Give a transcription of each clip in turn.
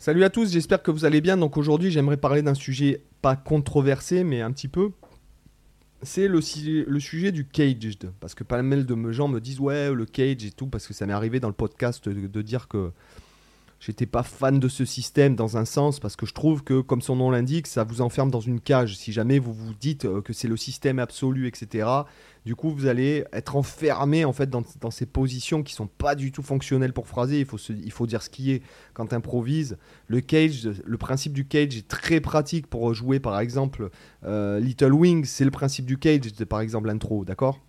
Salut à tous, j'espère que vous allez bien. Donc aujourd'hui, j'aimerais parler d'un sujet pas controversé, mais un petit peu. C'est le, sujet du caged. Parce que pas mal de gens me disent ouais, le cage et tout, parce que ça m'est arrivé dans le podcast de dire que j'étais pas fan de ce système dans un sens, parce que je trouve que, comme son nom l'indique, ça vous enferme dans une cage. Si jamais vous vous dites euh, que c'est le système absolu, etc., du coup, vous allez être enfermé en fait dans, dans ces positions qui sont pas du tout fonctionnelles pour phraser. Il faut, se- il faut dire ce qui est quand tu improvises. Le cage, le principe du cage est très pratique pour jouer par exemple euh, Little Wings, c'est le principe du cage, par exemple l'intro, d'accord?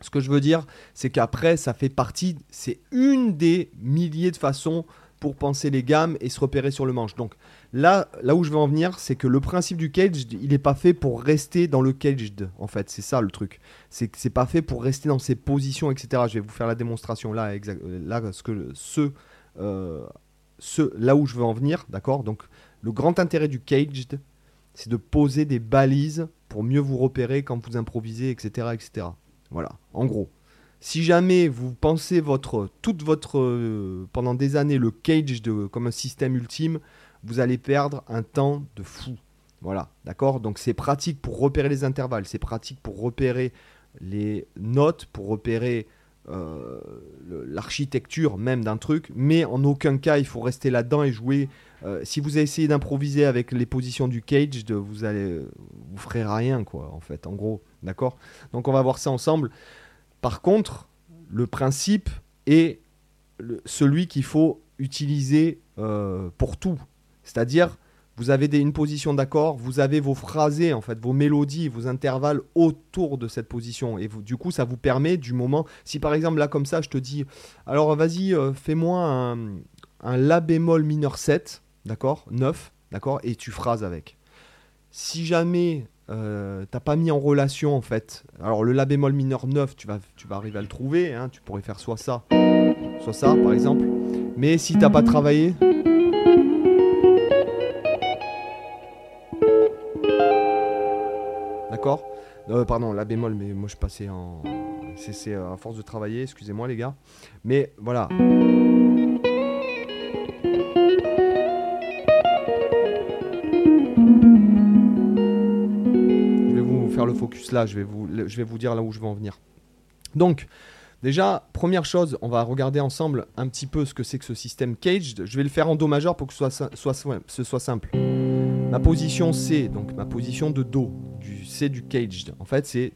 Ce que je veux dire, c'est qu'après, ça fait partie, c'est une des milliers de façons pour penser les gammes et se repérer sur le manche. Donc là, là où je veux en venir, c'est que le principe du cage, il n'est pas fait pour rester dans le caged, en fait, c'est ça le truc. C'est que c'est pas fait pour rester dans ces positions, etc. Je vais vous faire la démonstration là, exact, là ce que ce, euh, ce, là où je veux en venir, d'accord? Donc, le grand intérêt du caged, c'est de poser des balises pour mieux vous repérer quand vous improvisez, etc., etc. Voilà, en gros. Si jamais vous pensez votre, toute votre, euh, pendant des années le cage de, comme un système ultime, vous allez perdre un temps de fou. Voilà, d'accord? Donc c'est pratique pour repérer les intervalles, c'est pratique pour repérer les notes, pour repérer euh, l'architecture même d'un truc, mais en aucun cas il faut rester là-dedans et jouer. Euh, si vous essayez d'improviser avec les positions du cage, vous allez, vous ferez rien quoi, en fait, en gros, d'accord? Donc on va voir ça ensemble. Par contre, le principe est celui qu'il faut utiliser euh, pour tout, c'est-à-dire vous avez des- une position d'accord, vous avez vos phrasés, en fait, vos mélodies, vos intervalles autour de cette position. Et vous- du coup, ça vous permet du moment. Si par exemple, là, comme ça, je te dis, alors vas-y, euh, fais-moi un, un La bémol mineur 7, d'accord 9, d'accord Et tu phrases avec. Si jamais euh, t'as pas mis en relation, en fait, alors le La bémol mineur 9, tu vas, tu vas arriver à le trouver, hein, tu pourrais faire soit ça, soit ça, par exemple. Mais si t'as pas travaillé, D'accord? Euh, Pardon, la bémol, mais moi je passais en. C'est euh, à force de travailler, excusez-moi les gars. Mais voilà. Focus là, je vais vous, je vais vous dire là où je veux en venir. Donc, déjà, première chose, on va regarder ensemble un petit peu ce que c'est que ce système caged. Je vais le faire en Do majeur pour que ce soit, simple. Ma position C, donc ma position de Do, du C du caged, en fait c'est...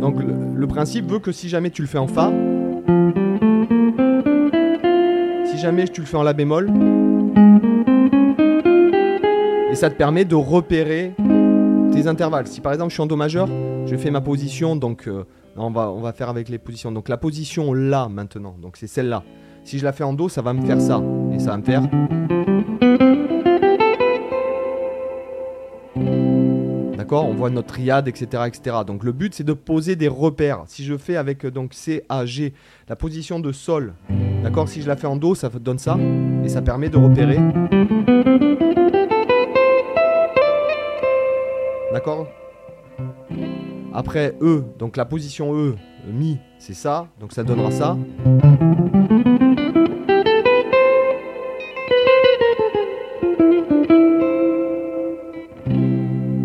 Donc le, le principe veut que si jamais tu le fais en Fa, si jamais tu le fais en La bémol, et ça te permet de repérer tes intervalles. Si par exemple je suis en Do majeur, je fais ma position, donc euh, on, va, on va faire avec les positions. Donc la position là maintenant, donc c'est celle-là. Si je la fais en Do, ça va me faire ça. Et ça va me faire... D'accord? On voit notre triade, etc., etc. Donc le but, c'est de poser des repères. Si je fais avec euh, donc C, A, G, la position de Sol, d'accord? Si je la fais en Do, ça donne ça. Et ça permet de repérer. D'accord? Après E, donc la position E, Mi, c'est ça. Donc ça donnera ça.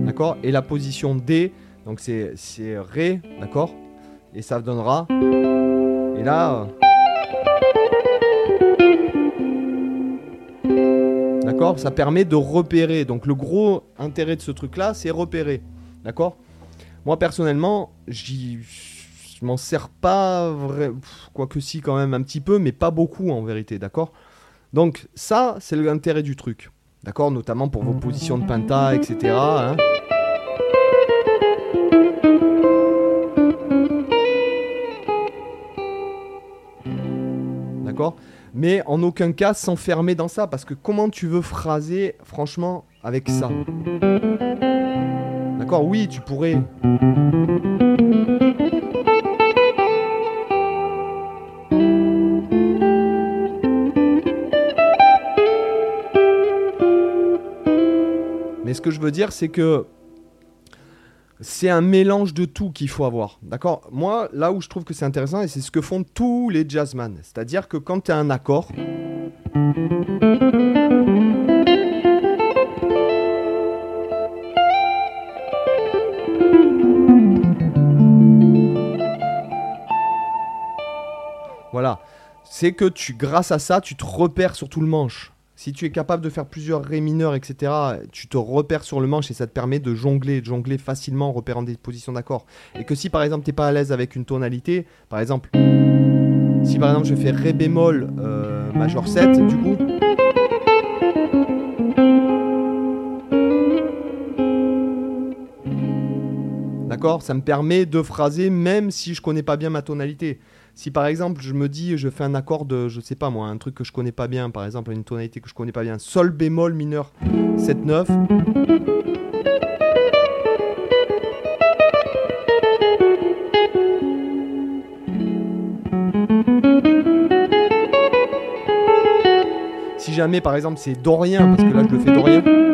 D'accord? Et la position D, donc c'est Ré, d'accord? Et ça donnera. Et là. D'accord Ça permet de repérer. Donc le gros intérêt de ce truc-là, c'est repérer. D'accord Moi personnellement, j'y. Je m'en sers pas vrai, quoique si quand même un petit peu, mais pas beaucoup en vérité, d'accord Donc ça, c'est l'intérêt du truc, d'accord Notamment pour vos positions de penta, etc. hein. D'accord Mais en aucun cas s'enfermer dans ça, parce que comment tu veux phraser, franchement, avec ça? D'accord? Oui, tu pourrais. Mais ce que je veux dire, c'est que c'est un mélange de tout qu'il faut avoir. D'accord? Moi, là où je trouve que c'est intéressant, et c'est ce que font tous les jazzman, c'est-à-dire que quand tu as un accord. Voilà. C'est que tu, grâce à ça, tu te repères sur tout le manche. Si tu es capable de faire plusieurs ré mineurs, etc., tu te repères sur le manche et ça te permet de jongler, de jongler facilement en repérant des positions d'accords. Et que si par exemple tu n'es pas à l'aise avec une tonalité, par exemple, si par exemple je fais ré bémol euh, majeur 7, du coup. D'accord Ça me permet de phraser même si je connais pas bien ma tonalité. Si par exemple je me dis je fais un accord de je sais pas moi un truc que je connais pas bien par exemple une tonalité que je connais pas bien sol bémol mineur 7 9 Si jamais par exemple c'est dorien parce que là je le fais dorien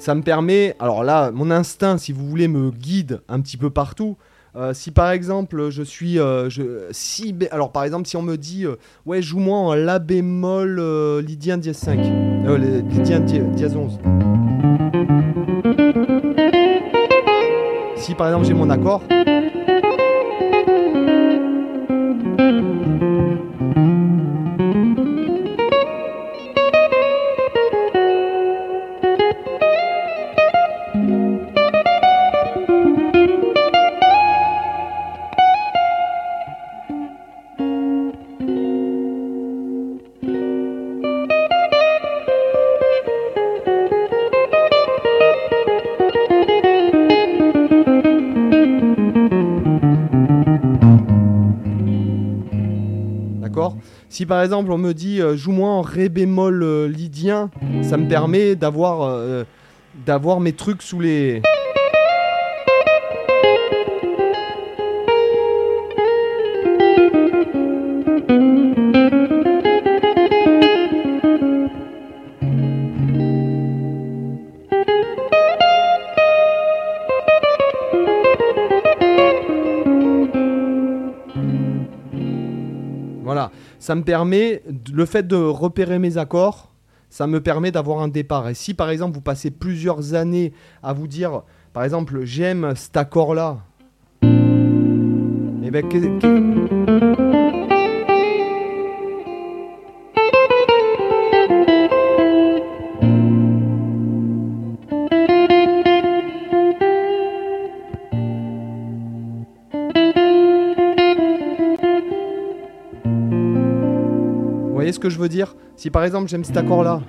Ça me permet, alors là, mon instinct, si vous voulez, me guide un petit peu partout. Euh, si par exemple je suis euh, si alors par exemple si on me dit euh, ouais joue-moi en la bémol lydien dièse 5 lydien dièse 11 si par exemple j'ai mon accord Si par exemple on me dit euh, joue-moi en ré bémol euh, lydien, ça me permet d'avoir euh, d'avoir mes trucs sous les ça me permet, le fait de repérer mes accords, ça me permet d'avoir un départ. Et si par exemple vous passez plusieurs années à vous dire, par exemple, j'aime cet accord-là, et eh ben, ce que je veux dire? Si par exemple j'aime cet accord-là.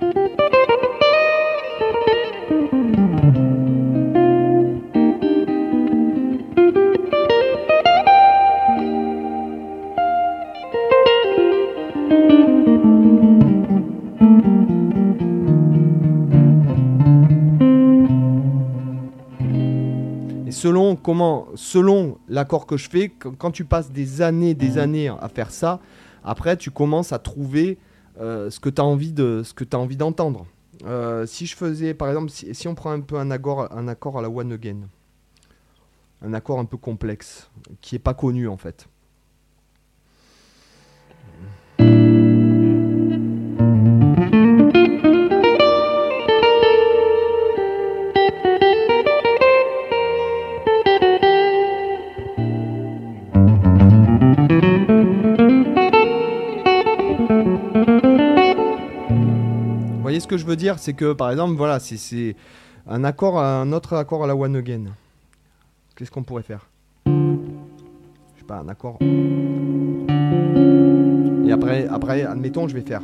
Et selon comment, selon l'accord que je fais, quand tu passes des années, des années à faire ça, après, tu commences à trouver euh, ce que tu as envie d'entendre. Euh, si je faisais, par exemple, si, on prend un peu un accord, à la one again, un accord un peu complexe, qui est pas connu en fait. Que je veux dire, c'est que par exemple, voilà, c'est un accord, un autre accord à la one again. Qu'est-ce qu'on pourrait faire? Je sais pas, un accord. Et après, après, admettons, je vais faire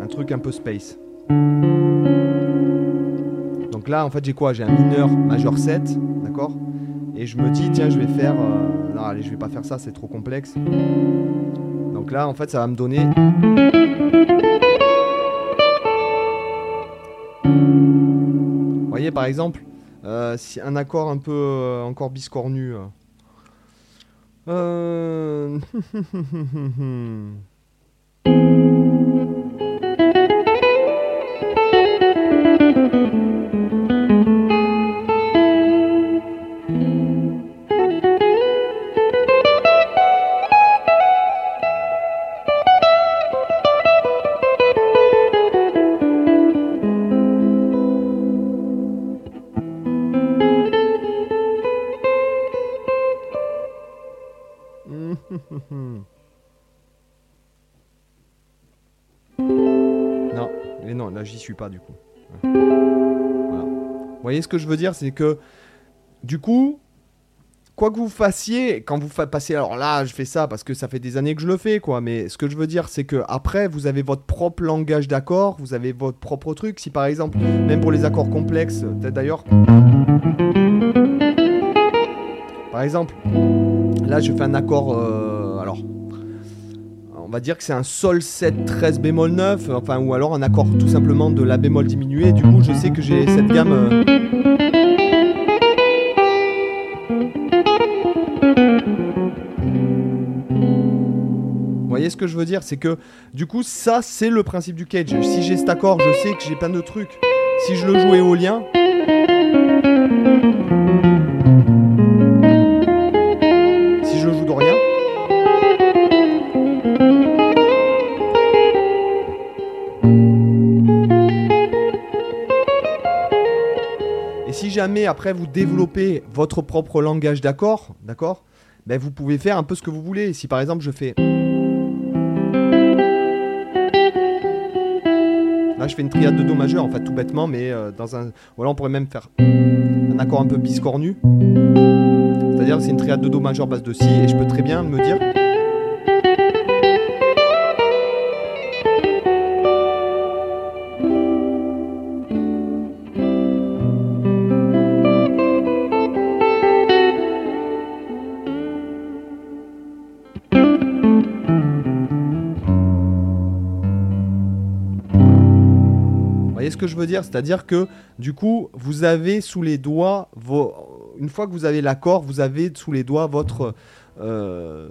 un truc un peu space. Donc là, en fait, j'ai quoi? J'ai un mineur majeur 7, d'accord? Et je me dis, tiens, je vais faire. Euh, non, allez, je vais pas faire ça, c'est trop complexe. Donc là, en fait, ça va me donner. Par exemple, euh, un accord un peu euh, encore biscornu. Euh, j'y suis pas du coup. Vous voyez ce que je veux dire C'est que du coup, quoi que vous fassiez, quand vous passez, alors là, je fais ça parce que ça fait des années que je le fais, quoi. Mais ce que je veux dire, c'est que après, vous avez votre propre langage d'accords, vous avez votre propre truc. Si par exemple, même pour les accords complexes, d'ailleurs, par exemple, là, je fais un accord, euh. On va dire que c'est un Sol 7 13 bémol 9, enfin ou alors un accord tout simplement de La bémol diminué. Du coup, je sais que j'ai cette gamme. euh, Vous voyez ce que je veux dire? C'est que du coup, ça, c'est le principe du cage. Si j'ai cet accord, je sais que j'ai plein de trucs. Si je le joue éolien. Jamais après vous développez votre propre langage d'accords, d'accord ben vous pouvez faire un peu ce que vous voulez. Si par exemple je fais. Là je fais une triade de Do majeur en fait tout bêtement, mais euh, dans un. Voilà on pourrait même faire un accord un peu biscornu. C'est-à-dire c'est une triade de Do majeur base de Si et je peux très bien me dire. Voyez ce que je veux dire? C'est-à-dire que du coup, vous avez sous les doigts, une fois que vous avez l'accord, vous avez sous les doigts votre, euh,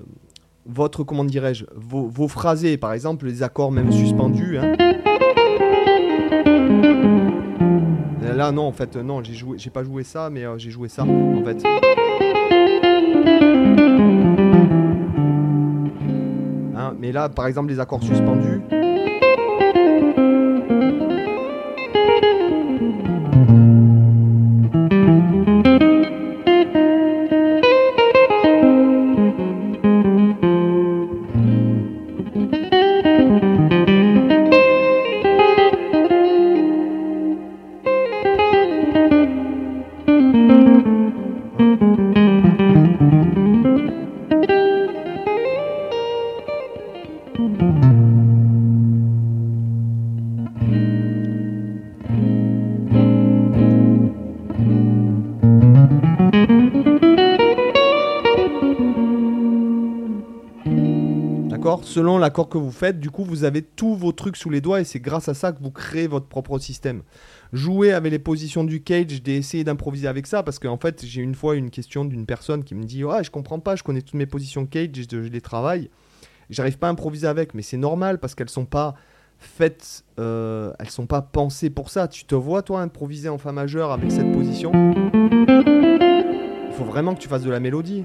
votre comment dirais-je, vos, vos par exemple les accords même suspendus. hein. Là non, en fait, non, j'ai joué, j'ai pas joué ça, mais euh, j'ai joué ça, en fait. Hein, mais là, par exemple, les accords suspendus. Selon l'accord que vous faites, du coup, vous avez tous vos trucs sous les doigts et c'est grâce à ça que vous créez votre propre système. Jouer avec les positions du cage, d'essayer d'improviser avec ça, parce qu'en fait, j'ai une fois une question d'une personne qui me dit Ouais, je comprends pas, je connais toutes mes positions cage, je les travaille. J'arrive pas à improviser avec, mais c'est normal parce qu'elles sont pas faites, euh, elles sont pas pensées pour ça. Tu te vois, toi, improviser en fa majeur avec cette position? Il faut vraiment que tu fasses de la mélodie.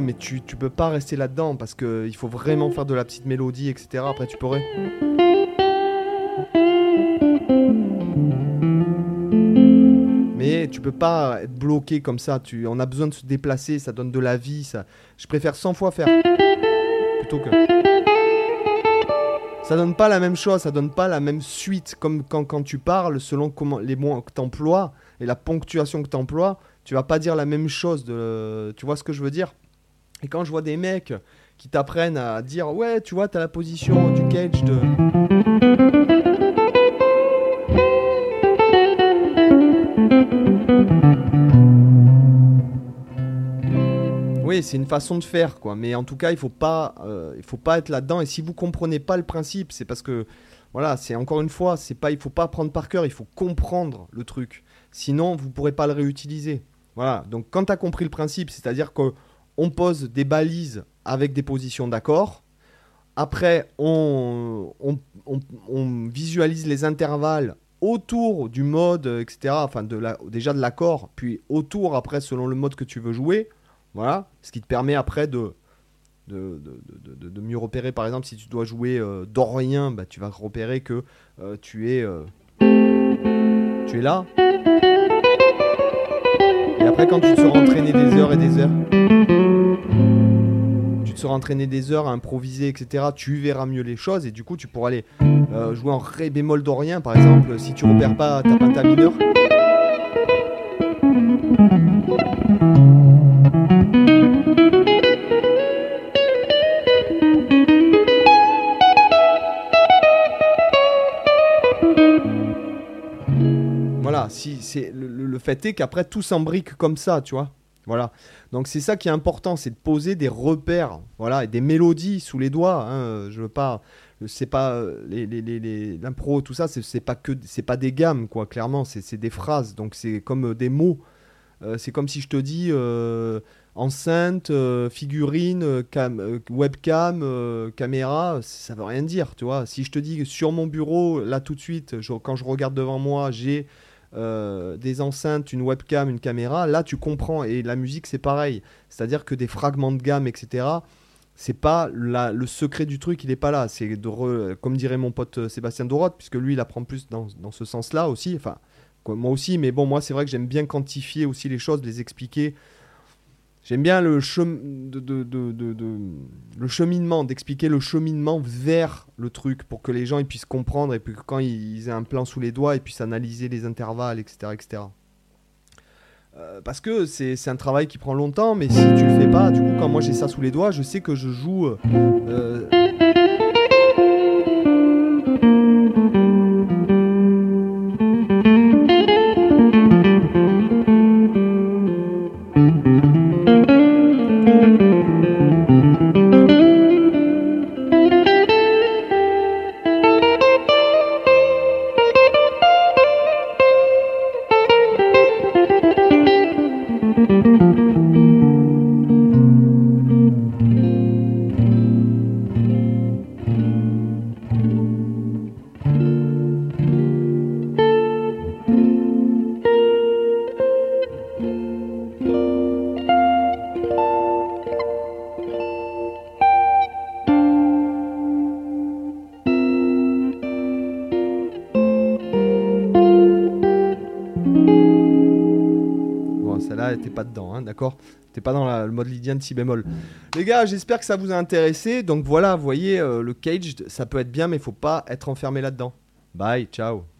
Mais tu, peux pas rester là-dedans parce que il faut vraiment faire de la petite mélodie, etc. Après tu pourrais. Mais tu peux pas être bloqué comme ça. Tu, on a besoin de se déplacer, ça donne de la vie. Ça, je préfère 100 fois faire plutôt que. Ça donne pas la même chose, ça donne pas la même suite comme quand, quand tu parles, selon comment les mots que tu emploies et la ponctuation que tu emploies, tu vas pas dire la même chose. De, tu vois ce que je veux dire? Et quand je vois des mecs qui t'apprennent à dire ouais, tu vois, tu as la position du cage de. Oui, c'est une façon de faire, quoi. Mais en tout cas, il faut pas, euh, il faut pas être là-dedans. Et si vous comprenez pas le principe, c'est parce que, voilà, c'est encore une fois, c'est pas, il faut pas prendre par cœur, il faut comprendre le truc. Sinon, vous pourrez pas le réutiliser. Voilà. Donc, quand tu as compris le principe, c'est-à-dire que on pose des balises avec des positions d'accord. Après, on, visualise les intervalles autour du mode, etc. Enfin, déjà de l'accord, puis autour, après, selon le mode que tu veux jouer. Voilà. Ce qui te permet après de, mieux repérer. Par exemple, si tu dois jouer euh, Dorien, bah, tu vas repérer que euh, tu es. Euh, tu es là. Et après, quand tu te seras entraîné des heures et des heures, seras entraîné des heures à improviser, etc., tu verras mieux les choses et du coup, tu pourras aller euh, jouer en Ré bémol dorien, par exemple, si tu repères pas ta penta mineure. si c'est le, fait est qu'après tout s'embrique comme ça, tu vois. Voilà. Donc c'est ça qui est important, c'est de poser des repères, voilà, et des mélodies sous les doigts. Hein. Je veux pas, c'est pas euh, les, les, l'impro, tout ça, c'est pas que, c'est pas des gammes, quoi. Clairement, c'est des phrases. Donc c'est comme euh, des mots. Euh, c'est comme si je te dis enceinte, figurine, cam, webcam, caméra, ça veut rien dire, tu vois. Si je te dis sur mon bureau, là tout de suite, quand je regarde devant moi, j'ai euh, des enceintes, une webcam, une caméra, là tu comprends. Et la musique c'est pareil. C'est-à-dire que des fragments de gamme, etc. C'est pas le secret du truc, il est pas là. C'est comme dirait mon pote euh, Sébastien Doroth, puisque lui il apprend plus dans, dans ce sens-là aussi. Enfin, moi aussi, mais bon, moi c'est vrai que j'aime bien quantifier aussi les choses, les expliquer. J'aime bien le, cheminement, d'expliquer le cheminement vers le truc pour que les gens ils puissent comprendre et puis que quand ils aient un plan sous les doigts, ils puissent analyser les intervalles, etc. etc. Euh, parce que c'est un travail qui prend longtemps, mais si tu le fais pas, du coup, quand moi j'ai ça sous les doigts, je sais que je joue. Euh, d'accord T'es pas dans le mode lydien de si bémol. Les gars, j'espère que ça vous a intéressé. Donc voilà, vous voyez, euh, le cage, ça peut être bien, mais il faut pas être enfermé là-dedans. Bye, ciao